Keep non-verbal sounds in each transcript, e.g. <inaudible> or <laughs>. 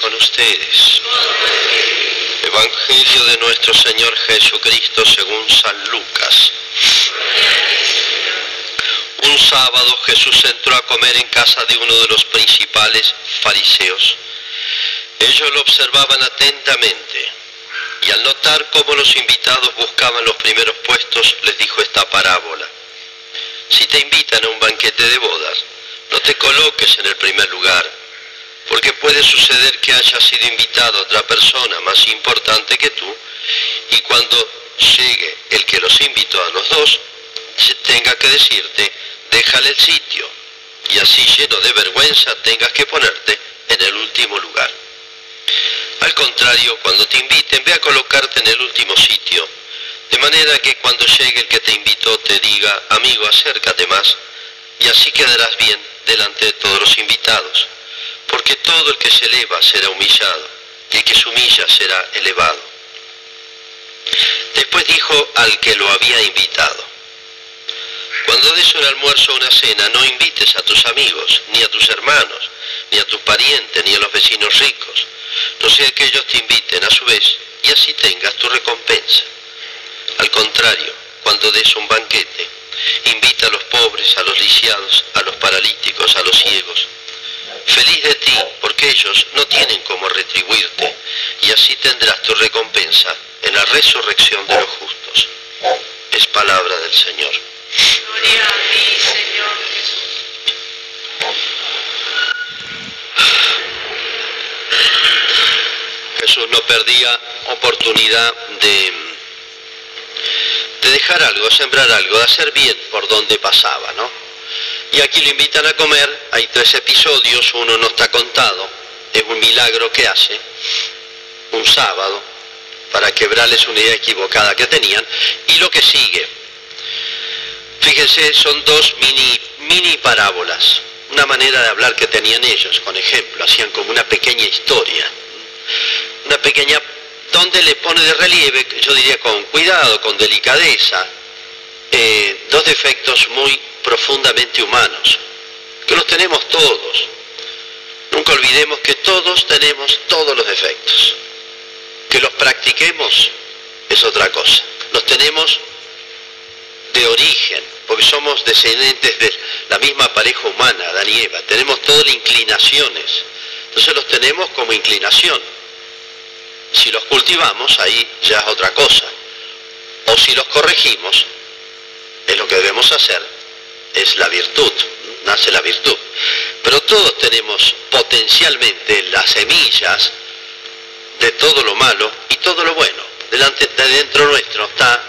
con ustedes. Evangelio de nuestro Señor Jesucristo según San Lucas. Un sábado Jesús entró a comer en casa de uno de los principales fariseos. Ellos lo observaban atentamente y al notar cómo los invitados buscaban los primeros puestos, les dijo esta parábola. Si te invitan a un banquete de bodas, no te coloques en el primer lugar, porque puede suceder que haya sido invitado otra persona más importante que tú, y cuando llegue el que los invitó a los dos, tenga que decirte, déjale el sitio, y así lleno de vergüenza tengas que ponerte en el último lugar. Al contrario, cuando te inviten, ve a colocarte en el último sitio, de manera que cuando llegue el que te invitó te diga, amigo, acércate más, y así quedarás bien delante de todos los invitados, porque todo el que se eleva será humillado, y el que se humilla será elevado. Después dijo al que lo había invitado, cuando des un almuerzo o una cena, no invites a tus amigos, ni a tus hermanos, ni a tus parientes, ni a los vecinos ricos, no sea que ellos te inviten a su vez y así tengas tu recompensa. Al contrario, cuando des un banquete, invita a los pobres, a los lisiados, a los paralíticos, a los ciegos. Feliz de ti, porque ellos no tienen cómo retribuirte, y así tendrás tu recompensa en la resurrección de los justos. Es palabra del Señor. Gloria a ti, Señor Jesús. Jesús no perdía oportunidad de, de dejar algo, sembrar algo, de hacer bien por donde pasaba, ¿no? Y aquí lo invitan a comer, hay tres episodios, uno no está contado, es un milagro que hace, un sábado, para quebrarles una idea equivocada que tenían, y lo que sigue. Fíjense, son dos mini, mini parábolas, una manera de hablar que tenían ellos, con ejemplo, hacían como una pequeña historia. Una pequeña, donde le pone de relieve, yo diría con cuidado, con delicadeza, eh, dos defectos muy profundamente humanos, que los tenemos todos. Nunca olvidemos que todos tenemos todos los defectos. Que los practiquemos es otra cosa. Los tenemos de origen, porque somos descendientes de la misma pareja humana, Adán y Eva. Tenemos todas las inclinaciones. Entonces los tenemos como inclinación. Si los cultivamos, ahí ya es otra cosa. O si los corregimos, es lo que debemos hacer, es la virtud, nace la virtud. Pero todos tenemos potencialmente las semillas de todo lo malo y todo lo bueno. Delante, de dentro nuestro está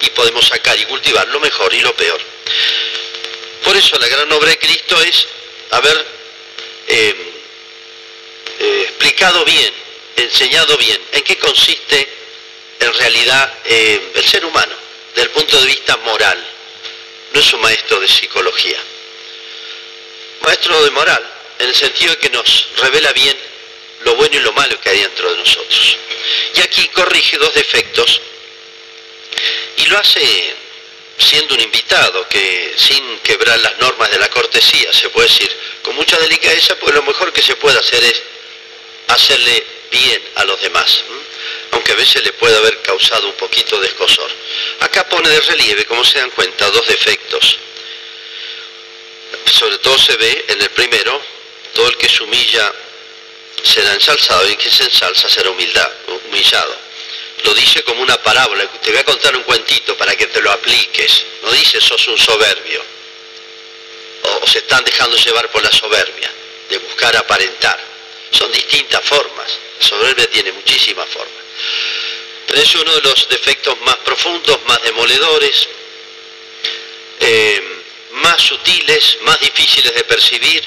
y podemos sacar y cultivar lo mejor y lo peor. Por eso la gran obra de Cristo es haber eh, eh, explicado bien enseñado bien en qué consiste en realidad eh, el ser humano, desde el punto de vista moral. No es un maestro de psicología. Maestro de moral, en el sentido de que nos revela bien lo bueno y lo malo que hay dentro de nosotros. Y aquí corrige dos defectos y lo hace siendo un invitado que sin quebrar las normas de la cortesía, se puede decir, con mucha delicadeza, pues lo mejor que se puede hacer es hacerle bien a los demás, aunque a veces le puede haber causado un poquito de escosor. Acá pone de relieve, como se dan cuenta, dos defectos. Sobre todo se ve en el primero, todo el que se humilla será ensalzado y el que se ensalza será humildad, humillado. Lo dice como una parábola, te voy a contar un cuentito para que te lo apliques. No dice sos un soberbio, o se están dejando llevar por la soberbia, de buscar aparentar. Son distintas formas. La soberbia tiene muchísimas formas. Pero es uno de los defectos más profundos, más demoledores, eh, más sutiles, más difíciles de percibir.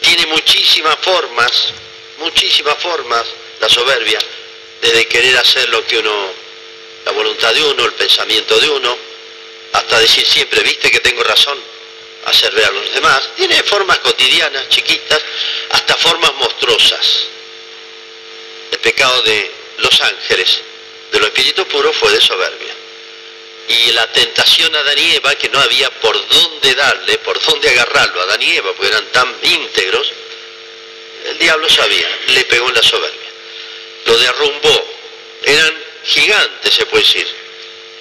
Tiene muchísimas formas, muchísimas formas la soberbia, desde querer hacer lo que uno, la voluntad de uno, el pensamiento de uno, hasta decir siempre, viste que tengo razón, hacer ver a los demás. Tiene formas cotidianas, chiquitas, hasta formas monstruosas. El pecado de los ángeles, de los espíritus puros, fue de soberbia. Y la tentación a Adán y Eva, que no había por dónde darle, por dónde agarrarlo a Adán y Eva, porque eran tan íntegros, El diablo sabía, le pegó en la soberbia, lo derrumbó. Eran gigantes, se puede decir.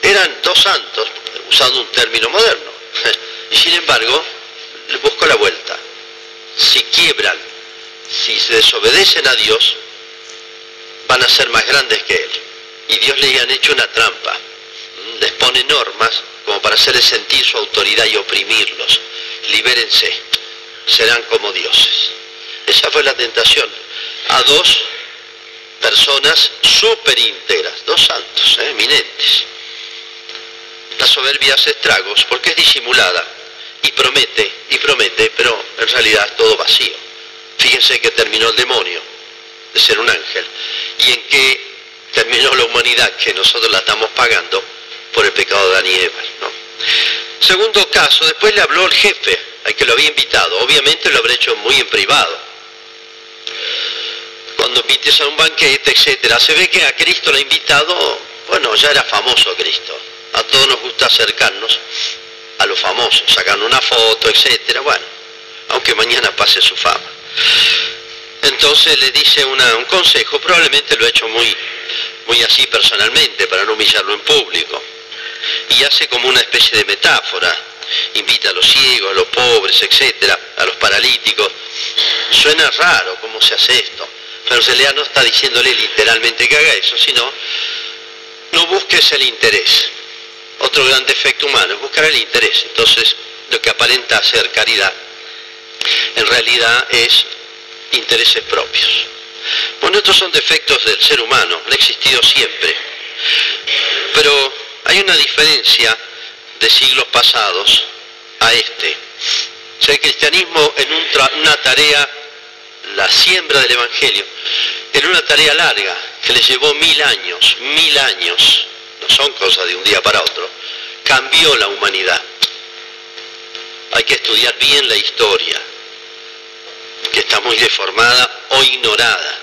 Eran dos santos, usando un término moderno. <laughs> Y sin embargo, le buscó la vuelta. Si quiebran, si se desobedecen a Dios, van a ser más grandes que Él. Y Dios le han hecho una trampa. Les pone normas como para hacerles sentir su autoridad y oprimirlos. Libérense, serán como dioses. Esa fue la tentación a dos personas súper íntegras, dos santos, ¿eh? eminentes. La soberbia hace estragos porque es disimulada y promete, y promete, pero en realidad es todo vacío. Fíjense que terminó el demonio de ser un ángel y en que terminó la humanidad que nosotros la estamos pagando por el pecado de Adán y Eva. ¿no? Segundo caso, después le habló el jefe al que lo había invitado. Obviamente lo habrá hecho muy en privado. Cuando invites a un banquete, etcétera, se ve que a Cristo lo ha invitado, bueno, ya era famoso Cristo. A todos nos gusta acercarnos a los famosos, sacan una foto, etcétera, bueno, aunque mañana pase su fama. Entonces le dice un consejo, probablemente lo ha hecho muy, muy así personalmente, para no humillarlo en público. Y hace como una especie de metáfora, invita a los ciegos, a los pobres, etcétera, a los paralíticos. Suena raro cómo se hace esto, pero en realidad no está diciéndole literalmente que haga eso, sino no busques el interés. Otro gran defecto humano es buscar el interés. Entonces, lo que aparenta ser caridad, en realidad es intereses propios. Bueno, estos son defectos del ser humano, han existido siempre. Pero hay una diferencia de siglos pasados a este. O sea, el cristianismo en una tarea, la siembra del Evangelio, en una tarea larga que le llevó mil años, mil años, no son cosas de un día para otro, cambió la humanidad. Hay que estudiar bien la historia, está muy deformada o ignorada,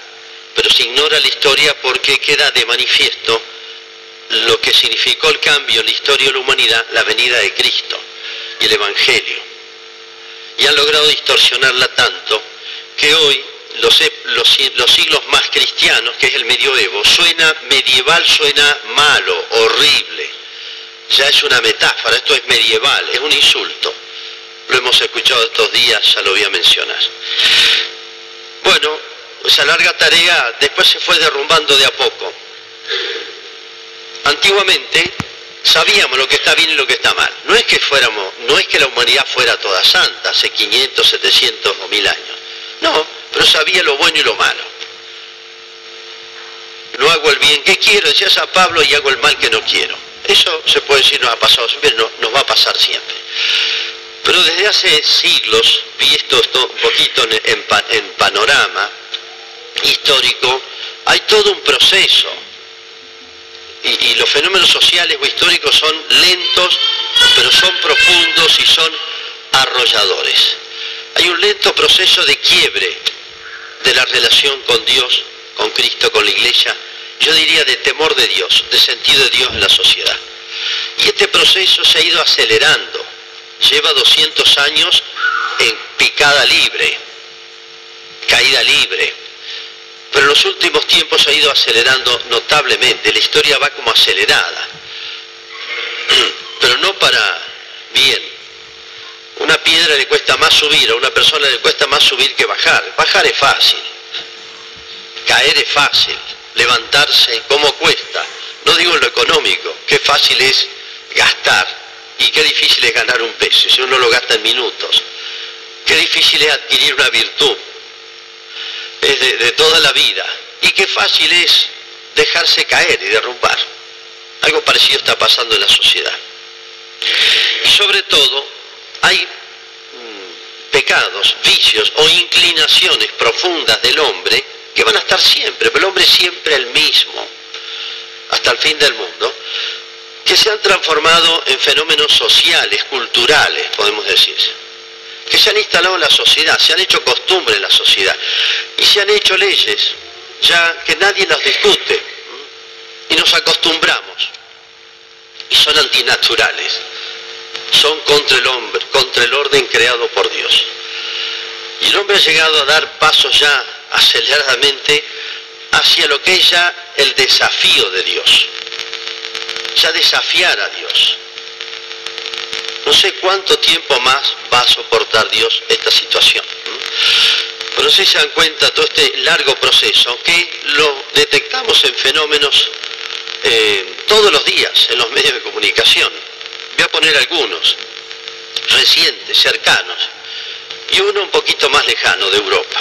pero se ignora la historia porque queda de manifiesto lo que significó el cambio en la historia de la humanidad, la venida de Cristo y el Evangelio. Y han logrado distorsionarla tanto que hoy los, si- los siglos más cristianos, que es el medioevo, suena medieval, suena malo, horrible. Ya es una metáfora, esto es medieval, es un insulto. Lo hemos escuchado estos días, ya lo voy a mencionar. Bueno, esa larga tarea después se fue derrumbando de a poco. Antiguamente sabíamos lo que está bien y lo que está mal. No es que fuéramos, no es que la humanidad fuera toda santa hace 500, 700 o 1000 años. No, pero sabía lo bueno y lo malo. No hago el bien que quiero, decía San Pablo, y hago el mal que no quiero. Eso se puede decir nos ha pasado siempre, no, nos va a pasar siempre. Pero desde hace siglos, visto esto un poquito en, en pa- en panorama histórico, hay todo un proceso y los fenómenos sociales o históricos son lentos, pero son profundos y son arrolladores. Hay un lento proceso de quiebre de la relación con Dios, con Cristo, con la iglesia, yo diría de temor de Dios, de sentido de Dios en la sociedad. Y este proceso se ha ido acelerando, lleva 200 años en picada libre, caída libre, pero en los últimos tiempos ha ido acelerando notablemente, la historia va como acelerada, <clears throat> pero no para bien. Una piedra le cuesta más subir, a una persona le cuesta más subir que bajar. Bajar es fácil, caer es fácil, levantarse, ¿cómo cuesta? No digo en lo económico, qué fácil es gastar y qué difícil es ganar un peso, si uno lo gasta en minutos. Qué difícil es adquirir una virtud, es de, de toda la vida. Y qué fácil es dejarse caer y derrumbar. Algo parecido está pasando en la sociedad. Y sobre todo, hay mm, pecados, vicios o inclinaciones profundas del hombre que van a estar siempre, pero el hombre siempre el mismo, hasta el fin del mundo, que se han transformado en fenómenos sociales, culturales, podemos decir, que se han instalado en la sociedad, se han hecho costumbre en la sociedad. Y se han hecho leyes ya que nadie las discute y nos acostumbramos. Y son antinaturales, son contra el hombre, contra el orden creado por Dios. Y el hombre ha llegado a dar pasos ya aceleradamente hacia lo que es ya el desafío de Dios. Ya desafiar a Dios. No sé cuánto tiempo más va a soportar Dios esta situación. Pero si se dan cuenta todo este largo proceso, aunque lo detectamos en fenómenos eh, todos los días en los medios de comunicación. Voy a poner algunos, recientes, cercanos, y uno un poquito más lejano de Europa,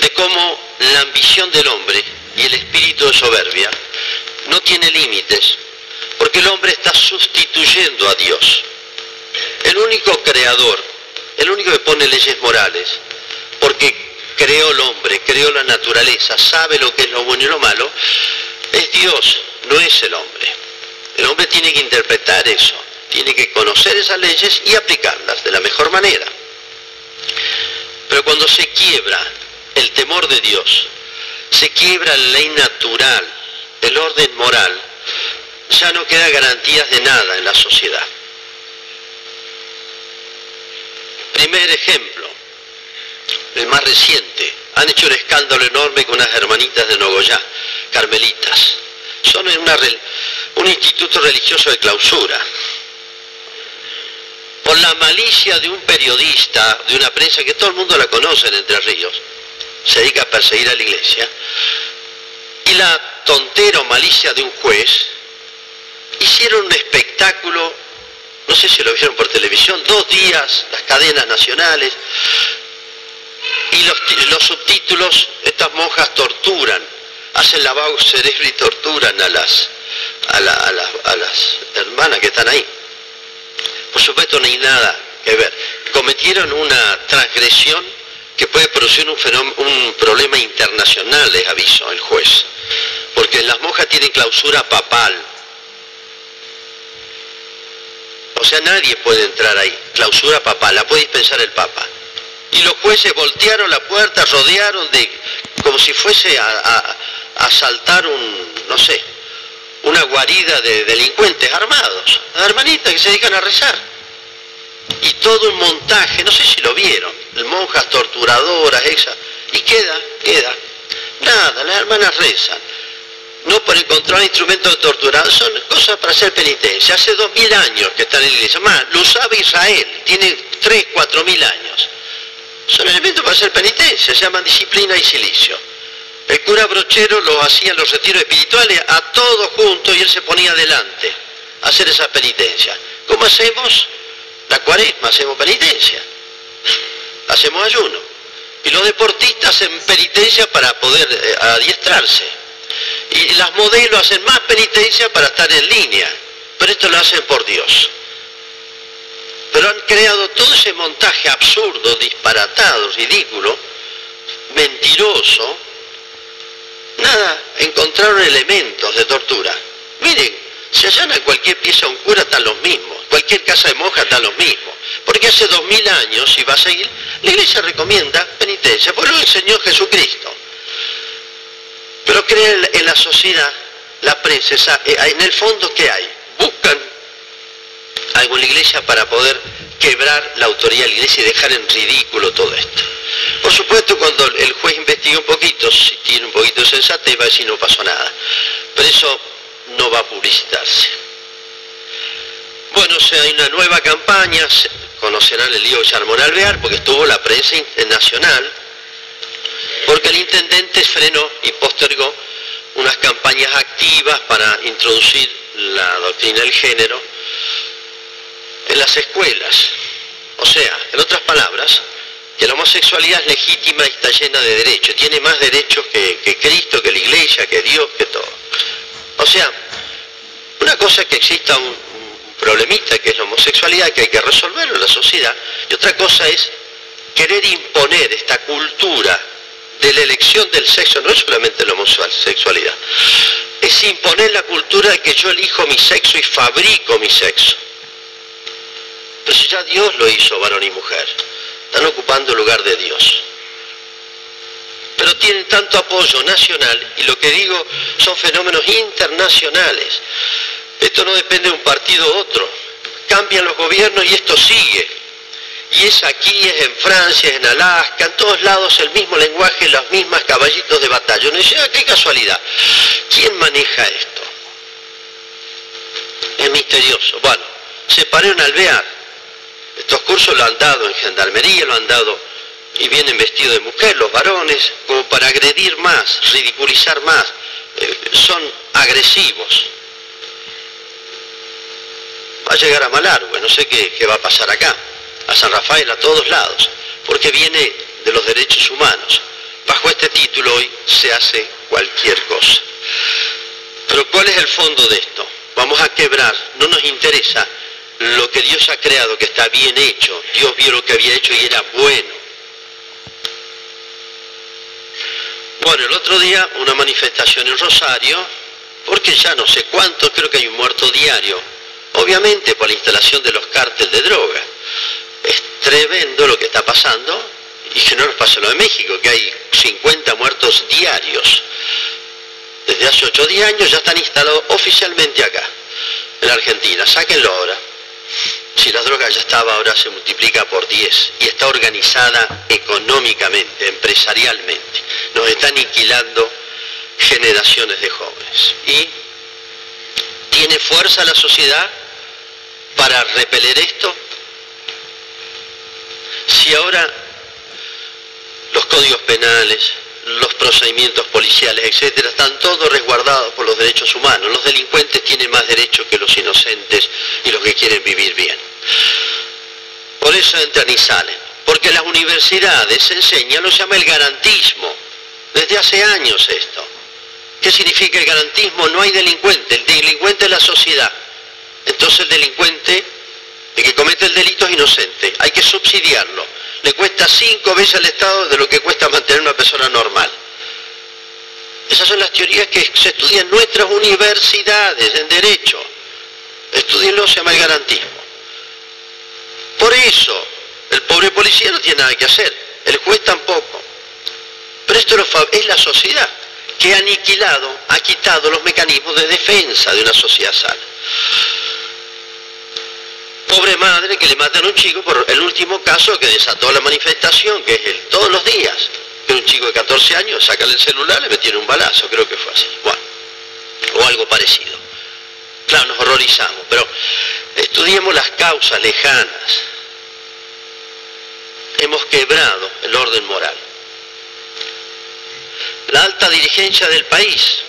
de cómo la ambición del hombre y el espíritu de soberbia no tiene límites, porque el hombre está sustituyendo a Dios. El único creador, el único que pone leyes morales, porque creó el hombre, creó la naturaleza, sabe lo que es lo bueno y lo malo, es Dios, no es el hombre. El hombre tiene que interpretar eso, tiene que conocer esas leyes y aplicarlas de la mejor manera. Pero cuando se quiebra el temor de Dios, se quiebra la ley natural, el orden moral, ya no queda garantías de nada en la sociedad. Primer ejemplo, el más reciente, han hecho un escándalo enorme con unas hermanitas de Nogoyá, carmelitas. Son un instituto religioso de clausura. Por la malicia de un periodista, de una prensa que todo el mundo la conoce en Entre Ríos, se dedica a perseguir a la iglesia, y la tontera o malicia de un juez, hicieron un espectáculo, no sé si lo vieron por televisión, dos días, las cadenas nacionales, y los, subtítulos, estas monjas torturan, hacen lavado cerebro y torturan a las, a, las hermanas que están ahí. Por supuesto no hay nada que ver. Cometieron una transgresión que puede producir un, un problema internacional, les aviso el juez. Porque las monjas tienen clausura papal. O sea, nadie puede entrar ahí. Clausura papal, la puede dispensar el Papa y los jueces voltearon la puerta, rodearon de, como si fuese a, asaltar un, no sé, una guarida de delincuentes armados, hermanitas que se dedican a rezar. Y todo un montaje, no sé si lo vieron, monjas torturadoras, esa, y queda, queda. Nada, las hermanas rezan. No por encontrar instrumentos de tortura, son cosas para hacer penitencia. Hace dos mil años que están en la iglesia. Más, lo usaba Israel, tiene tres, cuatro mil años. Son elementos para hacer penitencia, se llaman disciplina y silicio. El cura brochero lo hacía en los retiros espirituales a todos juntos y él se ponía adelante a hacer esa penitencia. ¿Cómo hacemos? La cuaresma, hacemos penitencia. <laughs> Hacemos ayuno. Y los deportistas hacen penitencia para poder eh, adiestrarse. Y las modelos hacen más penitencia para estar en línea. Pero esto lo hacen por Dios pero han creado todo ese montaje absurdo, disparatado, ridículo, mentiroso. Nada, encontraron elementos de tortura. Miren, si allana cualquier pieza un cura están los mismos, cualquier casa de monja están los mismos. Porque hace dos mil años, si va a seguir, la iglesia recomienda penitencia, por lo enseñó Jesucristo. Creen en la sociedad, la prensa, eh, en el fondo, ¿qué hay? Buscan algo en la iglesia para poder quebrar la autoridad de la iglesia y dejar en ridículo todo esto. Por supuesto, cuando el juez investiga un poquito, si tiene un poquito de sensatez, va a decir no pasó nada. Pero eso no va a publicitarse. Bueno, o sea, hay una nueva campaña, conocerán el lío de Charmón Alvear, porque estuvo la prensa internacional, porque el intendente frenó y postergó unas campañas activas para introducir la doctrina del género en las escuelas. O sea, en otras palabras, que la homosexualidad es legítima y está llena de derechos, tiene más derechos que, Cristo, que la iglesia, que Dios, que todo. O sea, una cosa es que exista un, un problemita que es la homosexualidad, que hay que resolverlo en la sociedad, y otra cosa es querer imponer esta cultura de la elección del sexo, no es solamente la homosexualidad, es imponer la cultura de que yo elijo mi sexo y fabrico mi sexo. Pero si ya Dios lo hizo, varón y mujer, están ocupando el lugar de Dios. Pero tienen tanto apoyo nacional y lo que digo son fenómenos internacionales. Esto no depende de un partido u otro. Cambian los gobiernos y esto sigue. Y es aquí, es en Francia, es en Alaska, en todos lados el mismo lenguaje, los mismos caballitos de batalla. Uno dice, ah, qué casualidad. ¿Quién maneja esto? Es misterioso. Bueno, se paró en alvear. Estos cursos lo han dado en gendarmería, lo han dado y vienen vestidos de mujer, los varones, como para agredir más, ridiculizar más. Eh, son agresivos. Va a llegar a Malargüe, no sé qué va a pasar acá, a San Rafael, a todos lados, porque viene de los derechos humanos. Bajo este título hoy se hace cualquier cosa. Pero ¿cuál es el fondo de esto? Vamos a quebrar, no nos interesa lo que Dios ha creado, que está bien hecho. Dios vio lo que había hecho y era bueno. Bueno, el otro día una manifestación en Rosario, porque ya no sé cuánto, creo que hay un muerto diario, obviamente por la instalación de los cárteles de droga. Es tremendo lo que está pasando y que no nos pasa lo de México, que hay 50 muertos diarios. Desde hace 8 o 10 años ya están instalados oficialmente acá, en Argentina. Sáquenlo ahora. Si la droga ya estaba, ahora se multiplica por 10 y está organizada económicamente, empresarialmente. Nos está aniquilando generaciones de jóvenes. ¿Y tiene fuerza la sociedad para repeler esto? Si ahora los códigos penales, los procedimientos policiales, etcétera, están todos resguardados por los derechos humanos. Los delincuentes tienen más derechos que los inocentes y los que quieren vivir bien. Por eso entran y salen. Porque las universidades enseñan lo que se llama el garantismo. Desde hace años esto. ¿Qué significa el garantismo? No hay delincuente. El delincuente es la sociedad. Entonces el delincuente, el que comete el delito es inocente. Hay que subsidiarlo le cuesta cinco veces al Estado de lo que cuesta mantener una persona normal. Esas son las teorías que se estudian en nuestras universidades en Derecho. Estudienlo, se llama el garantismo. Por eso, el pobre policía no tiene nada que hacer, el juez tampoco. Pero esto es la sociedad que ha aniquilado, ha quitado los mecanismos de defensa de una sociedad sana. Pobre madre que le matan a un chico por el último caso que desató la manifestación, que es el todos los días. Que un chico de 14 años, saca el celular, le metieron un balazo, creo que fue así. Bueno, o algo parecido. Claro, nos horrorizamos, pero estudiemos las causas lejanas. Hemos quebrado el orden moral. La alta dirigencia del país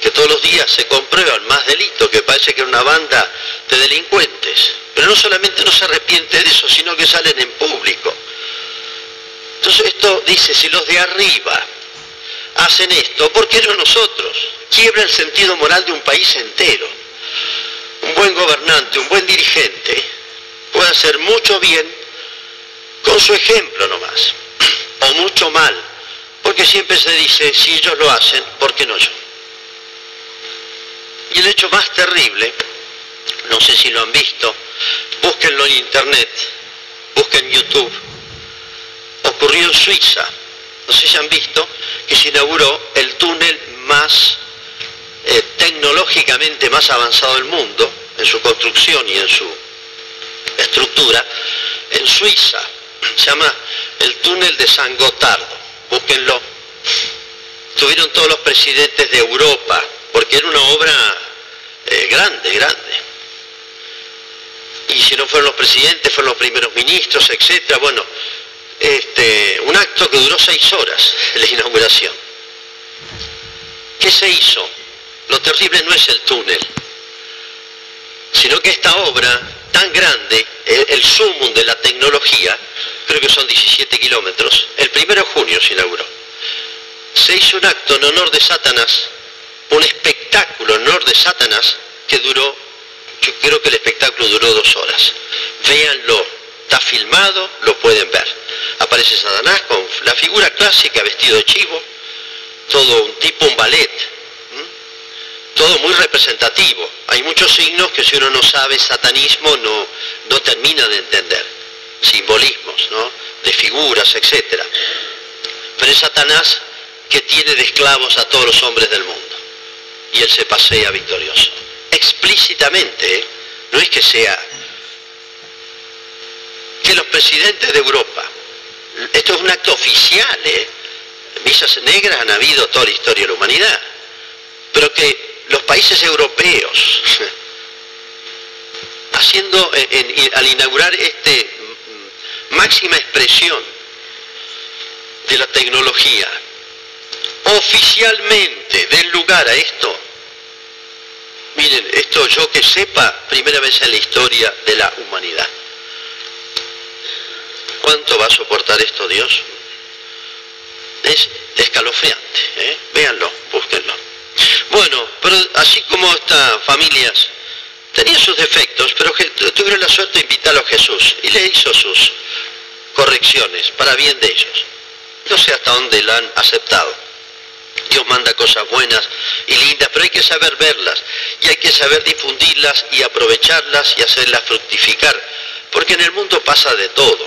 que todos los días se comprueban más delitos, que parece que es una banda de delincuentes. Pero no solamente no se arrepiente de eso, sino que salen en público. Entonces esto dice, si los de arriba hacen esto, ¿por qué no nosotros? Quiebra el sentido moral de un país entero. Un buen gobernante, un buen dirigente puede hacer mucho bien con su ejemplo nomás, <clears throat> o mucho mal, porque siempre se dice, si ellos lo hacen, ¿por qué no yo? Y el hecho más terrible, no sé si lo han visto, búsquenlo en internet, busquen YouTube, ocurrió en Suiza, no sé si han visto, que se inauguró el túnel más eh, tecnológicamente más avanzado del mundo, en su construcción y en su estructura, en Suiza. Se llama el túnel de San Gotardo. Búsquenlo. Tuvieron todos los presidentes de Europa, porque era una obra eh, grande, grande. Y si no fueron los presidentes, fueron los primeros ministros, etcétera. Bueno, este, un acto que duró seis horas, la inauguración. ¿Qué se hizo? Lo terrible no es el túnel, sino que esta obra tan grande, el, el sumum de la tecnología, creo que son 17 kilómetros, el primero de junio se inauguró. Se hizo un acto en honor de Satanás un espectáculo en honor de Satanás que duró, yo creo que el espectáculo duró dos horas. Véanlo, está filmado, lo pueden ver. Aparece Satanás con la figura clásica vestido de chivo, todo un tipo, un ballet, todo muy representativo. Hay muchos signos que si uno no sabe satanismo no, no termina de entender. Simbolismos, ¿no? De figuras, etc. Pero es Satanás que tiene de esclavos a todos los hombres del mundo y él se pasea victorioso. Explícitamente, no es que sea que los presidentes de Europa. Esto es un acto oficial, ¿eh? Misas negras han habido toda la historia de la humanidad. Pero que los países europeos, <laughs> haciendo, al inaugurar este máxima expresión de la tecnología, oficialmente den lugar a esto, miren, esto yo que sepa, primera vez en la historia de la humanidad. ¿Cuánto va a soportar esto Dios? Es escalofriante, ¿eh? véanlo, búsquenlo. Bueno, pero así como estas familias tenían sus defectos, pero tuvieron la suerte de invitarlo a Jesús y le hizo sus correcciones para bien de ellos. No sé hasta dónde la han aceptado. Dios manda cosas buenas y lindas, pero hay que saber verlas y hay que saber difundirlas y aprovecharlas y hacerlas fructificar, porque en el mundo pasa de todo.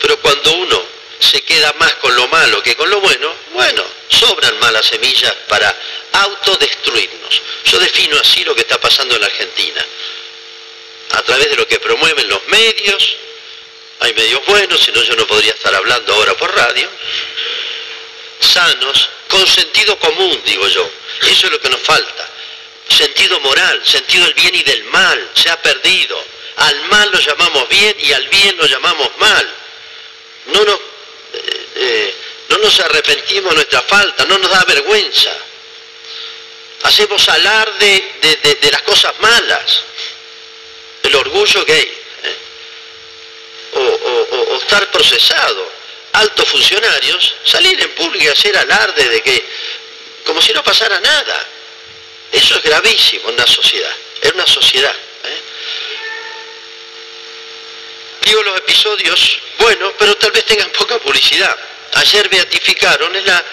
Pero cuando uno se queda más con lo malo que con lo bueno, bueno, sobran malas semillas para autodestruirnos. Yo defino así lo que está pasando en la Argentina. A través de lo que promueven los medios, hay medios buenos, si no yo no podría estar hablando ahora por radio, sanos, con sentido común, digo yo. Eso es lo que nos falta. Sentido moral, sentido del bien y del mal, se ha perdido. Al mal lo llamamos bien y al bien lo llamamos mal no nos, eh, eh, no nos arrepentimos de nuestra falta, no nos da vergüenza. Hacemos alarde de, las cosas malas, el orgullo gay, ¿eh? o, estar procesado. Altos funcionarios, salir en público y hacer alarde de que, como si no pasara nada. Eso es gravísimo en una sociedad, en una sociedad. Digo los episodios buenos, pero tal vez tengan poca publicidad. Ayer beatificaron en la,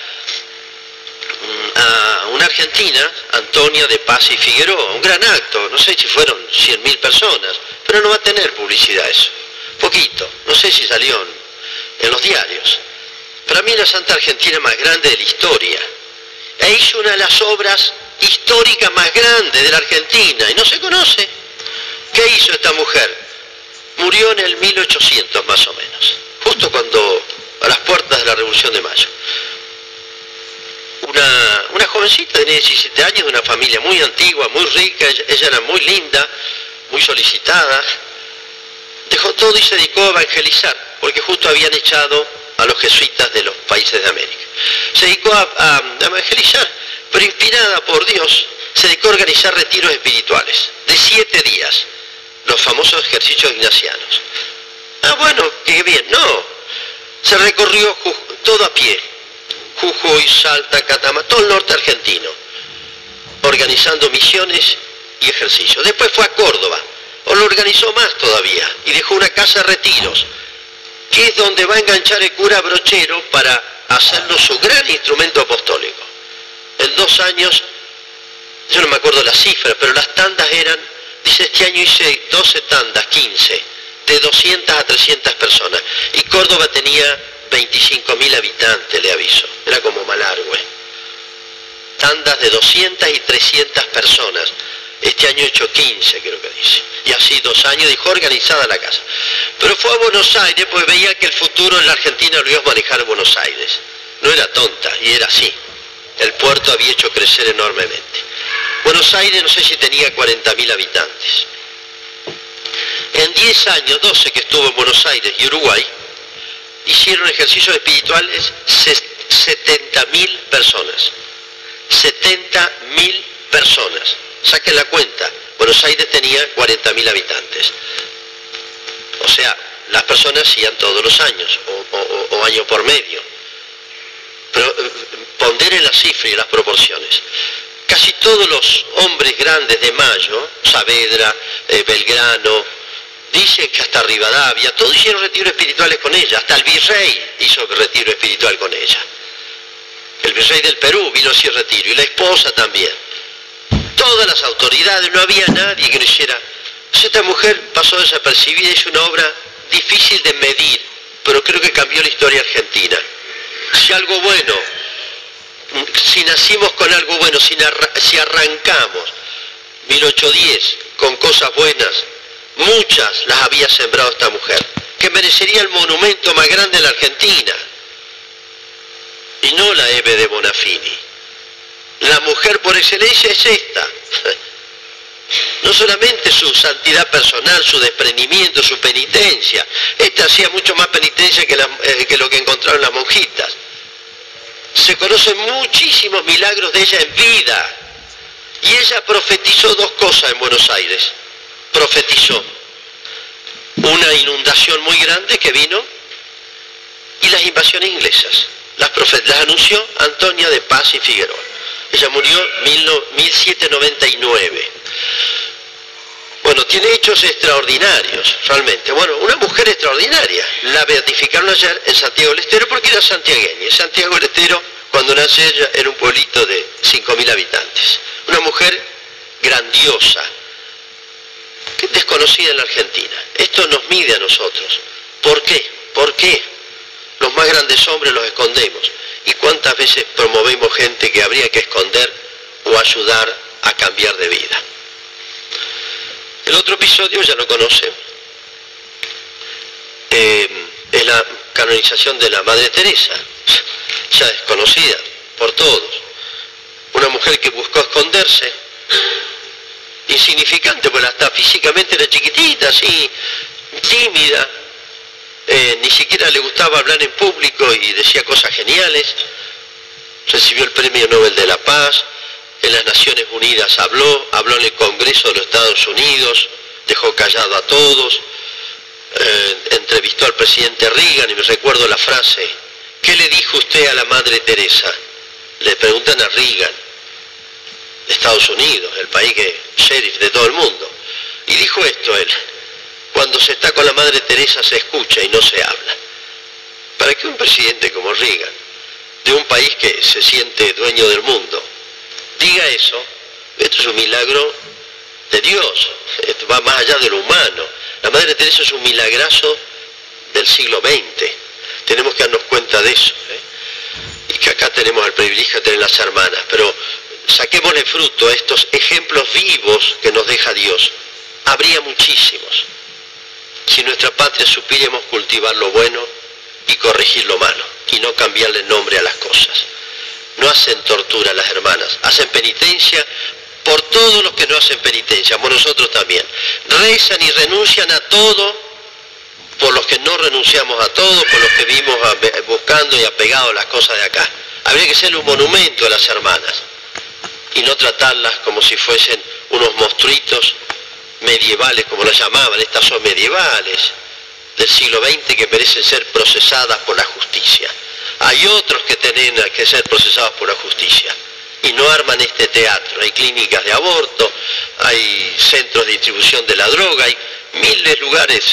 mm, a una argentina, Antonia de Paz y Figueroa, un gran acto, no sé si fueron 100.000 personas, pero no va a tener publicidad eso, poquito, no sé si salió los diarios. Para mí la Santa Argentina más grande de la historia, e hizo una de las obras históricas más grandes de la Argentina, y no se conoce. ¿Qué hizo esta mujer? Murió en el 1800 más o menos, justo cuando, a las puertas de la Revolución de Mayo. Una, jovencita, tenía 17 años, de una familia muy antigua, muy rica, ella, era muy linda, muy solicitada, dejó todo y se dedicó a evangelizar, porque justo habían echado a los jesuitas de los países de América. Se dedicó a, evangelizar, pero inspirada por Dios, se dedicó a organizar retiros espirituales de siete días los famosos ejercicios ignacianos. Ah, bueno, qué bien. No, se recorrió todo a pie. Jujuy, Salta, Catama, todo el norte argentino, organizando misiones y ejercicios. Después fue a Córdoba, o lo organizó más todavía, y dejó una casa de retiros, que es donde va a enganchar el cura brochero para hacerlo su gran instrumento apostólico. En dos años, yo no me acuerdo las cifras, pero las tandas eran Dice, este año hice 12 tandas, 15, de 200 a 300 personas. Y Córdoba tenía 25.000 habitantes, le aviso. Era como Malargüe. Tandas de 200 y 300 personas. Este año he hecho 15, creo que dice. Y así dos años dejó organizada la casa. Pero fue a Buenos Aires, pues veía que el futuro en la Argentina lo iba a manejar Buenos Aires. No era tonta, y era así. El puerto había hecho crecer enormemente. Buenos Aires no sé si tenía 40.000 habitantes. En 10 años, 12 que estuvo en Buenos Aires y Uruguay, hicieron ejercicios espirituales 70.000 personas. 70.000 personas. Saquen la cuenta. Buenos Aires tenía 40.000 habitantes. O sea, las personas hacían todos los años o, año por medio. Pero eh, ponderen la cifra y las proporciones casi todos los hombres grandes de Mayo, Saavedra, eh, Belgrano, dicen que hasta Rivadavia, todos hicieron retiros espirituales con ella, hasta el virrey hizo retiro espiritual con ella. El virrey del Perú vino a hacer retiro y la esposa también. Todas las autoridades, no había nadie que no hiciera. esta mujer pasó desapercibida, hizo una obra difícil de medir, pero creo que cambió la historia argentina. Si algo bueno si nacimos con algo bueno, si, si arrancamos 1810 con cosas buenas, muchas las había sembrado esta mujer. que merecería el monumento más grande de la Argentina, y no la Eve de Bonafini. La mujer por excelencia es esta. <laughs> No solamente su santidad personal, su desprendimiento, su penitencia. Esta hacía mucho más penitencia que, eh, que lo que encontraron las monjitas. Se conocen muchísimos milagros de ella en vida. Y ella profetizó dos cosas en Buenos Aires. Profetizó una inundación muy grande que vino y las invasiones inglesas. Las anunció Antonia de Paz y Figueroa. Ella murió en 1799. Bueno, tiene hechos extraordinarios, realmente. Bueno, una mujer extraordinaria. La beatificaron ayer en Santiago del Estero porque era santiagueña. Santiago del Estero, cuando nace ella, era un pueblito de 5.000 habitantes. Una mujer grandiosa, desconocida en la Argentina. Esto nos mide a nosotros. ¿Por qué? ¿Por qué? Los más grandes hombres los escondemos. ¿Y cuántas veces promovemos gente que habría que esconder o ayudar a cambiar de vida? El otro episodio ya lo conocen. Eh, es la canonización de la Madre Teresa, ya desconocida por todos. Una mujer que buscó esconderse, insignificante, porque hasta físicamente era chiquitita, así, tímida, eh, ni siquiera le gustaba hablar en público y decía cosas geniales. Recibió el Premio Nobel de la Paz, en las Naciones Unidas habló, habló en el Congreso de los Estados Unidos, dejó callado a todos, eh, entrevistó al presidente Reagan y me recuerdo la frase, ¿qué le dijo usted a la Madre Teresa? Le preguntan a Reagan, de Estados Unidos, el país que sheriff de todo el mundo. Y dijo esto él, cuando se está con la Madre Teresa se escucha y no se habla. Para que un presidente como Reagan, de un país que se siente dueño del mundo, diga eso, esto es un milagro de Dios, esto va más allá de lo humano. La Madre Teresa es un milagrazo del siglo XX, tenemos que darnos cuenta de eso. ¿eh? Y que acá tenemos el privilegio de tener las hermanas, pero saquémosle fruto a estos ejemplos vivos que nos deja Dios. Habría muchísimos. Si nuestra patria supiéramos cultivar lo bueno y corregir lo malo y no cambiarle nombre a las cosas. No hacen tortura las hermanas, hacen penitencia por todos los que no hacen penitencia, por nosotros también. Rezan y renuncian a todo por los que no renunciamos a todo, por los que vimos buscando y apegados a las cosas de acá. Habría que hacerle un monumento a las hermanas y no tratarlas como si fuesen unos monstruitos medievales, como las llamaban, estas son medievales del siglo XX que merecen ser procesadas por la justicia. Hay otros que tienen que ser procesados por la justicia y no arman este teatro. Hay clínicas de aborto, hay centros de distribución de la droga, hay miles de lugares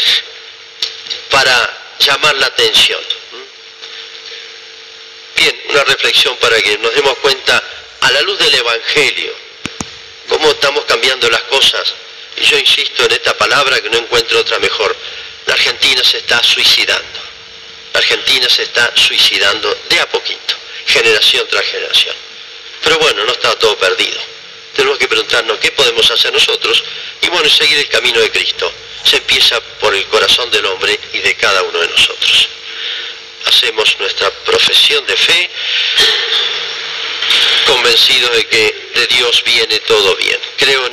para llamar la atención. Bien, una reflexión para que nos demos cuenta a la luz del Evangelio, cómo estamos cambiando las cosas. Y yo insisto en esta palabra que no encuentro otra mejor. La Argentina se está suicidando. La Argentina se está suicidando de a poquito, generación tras generación. Pero bueno, no está todo perdido. Tenemos que preguntarnos qué podemos hacer nosotros y bueno, seguir el camino de Cristo. Se empieza por el corazón del hombre y de cada uno de nosotros. Hacemos nuestra profesión de fe convencidos de que de Dios viene todo bien. Creo